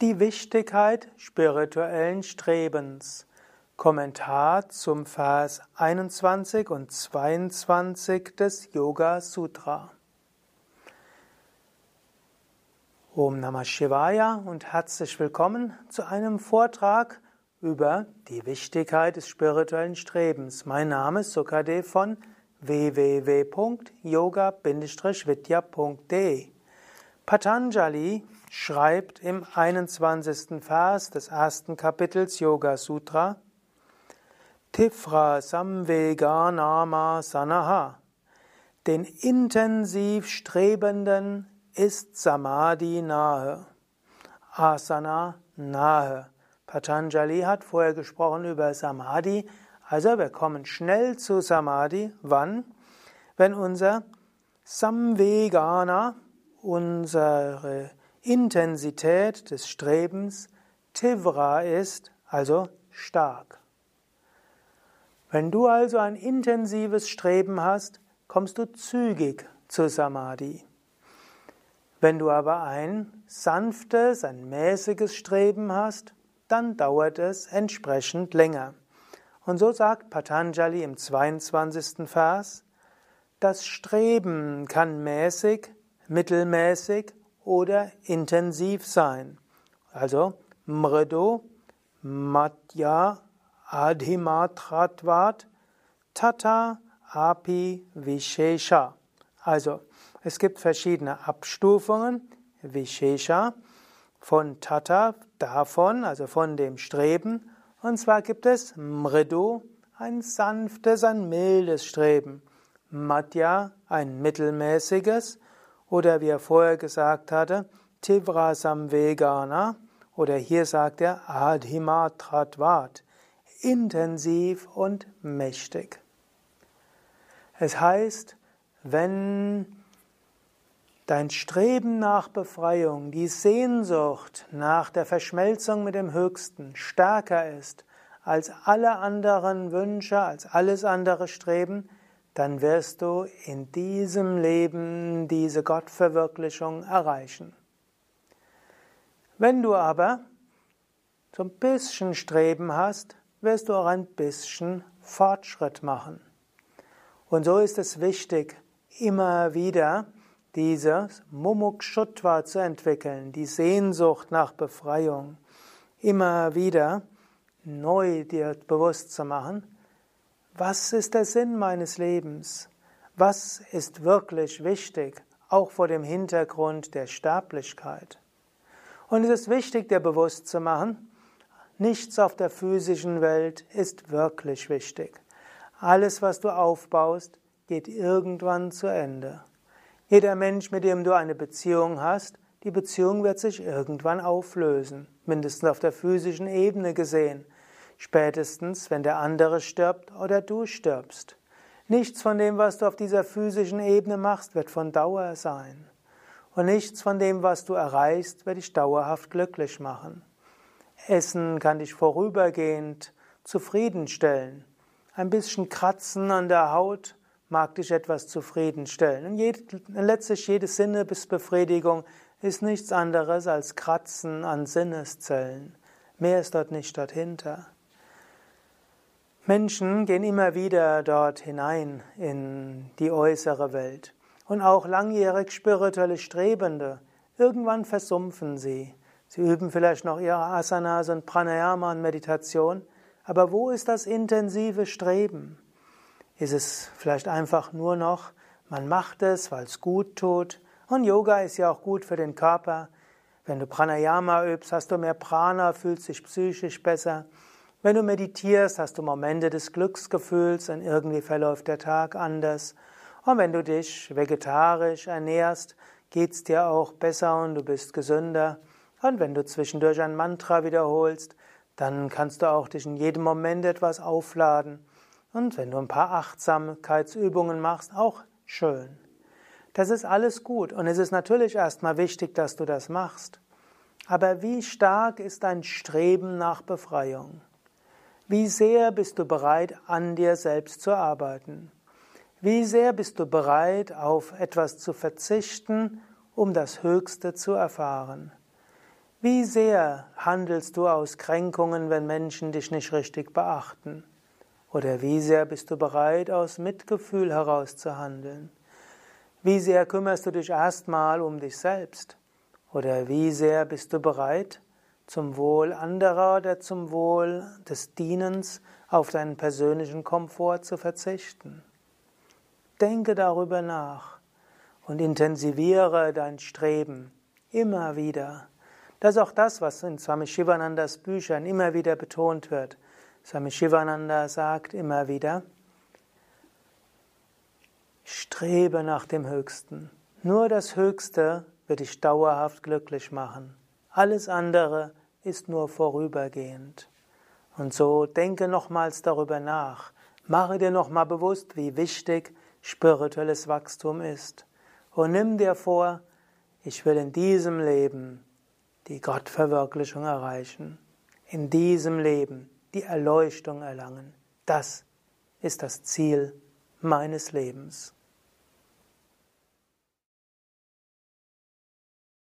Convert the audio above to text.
Die Wichtigkeit spirituellen Strebens. Kommentar zum Vers 21 und 22 des Yoga Sutra. Om Namah Shivaya und herzlich willkommen zu einem Vortrag über die Wichtigkeit des spirituellen Strebens. Mein Name ist Sukadev von www.yoga-vidya.de Patanjali schreibt im 21. Vers des ersten Kapitels Yoga Sutra Tifra Samvega Nama Sanaha Den intensiv Strebenden ist Samadhi nahe. Asana nahe. Patanjali hat vorher gesprochen über Samadhi, also wir kommen schnell zu Samadhi. Wann? Wenn unser Samvegana, unsere Intensität des Strebens Tivra ist, also stark. Wenn du also ein intensives Streben hast, kommst du zügig zu Samadhi. Wenn du aber ein sanftes, ein mäßiges Streben hast, dann dauert es entsprechend länger. Und so sagt Patanjali im 22. Vers, das Streben kann mäßig, mittelmäßig oder intensiv sein. Also Mridu, Madhya, Adhimatratvat, Tata, Api, Vishesha. Also es gibt verschiedene Abstufungen. Vishesha von Tata, davon, also von dem Streben. Und zwar gibt es Mridu, ein sanftes, ein mildes Streben. Madhya, ein mittelmäßiges oder wie er vorher gesagt hatte, Tivra Samvegana oder hier sagt er Adhimatratvat, intensiv und mächtig. Es heißt, wenn dein Streben nach Befreiung, die Sehnsucht nach der Verschmelzung mit dem Höchsten stärker ist als alle anderen Wünsche, als alles andere Streben, dann wirst du in diesem Leben diese Gottverwirklichung erreichen. Wenn du aber so ein bisschen Streben hast, wirst du auch ein bisschen Fortschritt machen. Und so ist es wichtig, immer wieder dieses Mumukshutva zu entwickeln, die Sehnsucht nach Befreiung, immer wieder neu dir bewusst zu machen, was ist der Sinn meines Lebens? Was ist wirklich wichtig, auch vor dem Hintergrund der Sterblichkeit? Und es ist wichtig, dir bewusst zu machen, nichts auf der physischen Welt ist wirklich wichtig. Alles, was du aufbaust, geht irgendwann zu Ende. Jeder Mensch, mit dem du eine Beziehung hast, die Beziehung wird sich irgendwann auflösen, mindestens auf der physischen Ebene gesehen spätestens wenn der andere stirbt oder du stirbst. Nichts von dem, was du auf dieser physischen Ebene machst, wird von Dauer sein. Und nichts von dem, was du erreichst, wird dich dauerhaft glücklich machen. Essen kann dich vorübergehend zufriedenstellen. Ein bisschen Kratzen an der Haut mag dich etwas zufriedenstellen. Und jed, letztlich jede Sinnesbefriedigung ist nichts anderes als Kratzen an Sinneszellen. Mehr ist dort nicht dahinter. Menschen gehen immer wieder dort hinein in die äußere Welt. Und auch langjährig spirituelle Strebende, irgendwann versumpfen sie. Sie üben vielleicht noch ihre Asanas und Pranayama und Meditation, aber wo ist das intensive Streben? Ist es vielleicht einfach nur noch, man macht es, weil es gut tut? Und Yoga ist ja auch gut für den Körper. Wenn du Pranayama übst, hast du mehr Prana, fühlst dich psychisch besser. Wenn du meditierst, hast du Momente des Glücksgefühls und irgendwie verläuft der Tag anders. Und wenn du dich vegetarisch ernährst, geht's dir auch besser und du bist gesünder. Und wenn du zwischendurch ein Mantra wiederholst, dann kannst du auch dich in jedem Moment etwas aufladen. Und wenn du ein paar Achtsamkeitsübungen machst, auch schön. Das ist alles gut und es ist natürlich erstmal wichtig, dass du das machst. Aber wie stark ist dein Streben nach Befreiung? Wie sehr bist du bereit, an dir selbst zu arbeiten? Wie sehr bist du bereit, auf etwas zu verzichten, um das Höchste zu erfahren? Wie sehr handelst du aus Kränkungen, wenn Menschen dich nicht richtig beachten? Oder wie sehr bist du bereit, aus Mitgefühl heraus zu handeln? Wie sehr kümmerst du dich erstmal um dich selbst? Oder wie sehr bist du bereit, zum Wohl anderer oder zum Wohl des Dienens auf deinen persönlichen Komfort zu verzichten? Denke darüber nach und intensiviere dein Streben immer wieder. Das ist auch das, was in Swami Shivanandas Büchern immer wieder betont wird. Swami Shivananda sagt immer wieder, strebe nach dem Höchsten. Nur das Höchste wird dich dauerhaft glücklich machen. Alles andere ist nur vorübergehend. Und so denke nochmals darüber nach. Mache dir nochmal bewusst, wie wichtig spirituelles Wachstum ist. Und nimm dir vor, ich will in diesem Leben die Gottverwirklichung erreichen. In diesem Leben die Erleuchtung erlangen. Das ist das Ziel meines Lebens.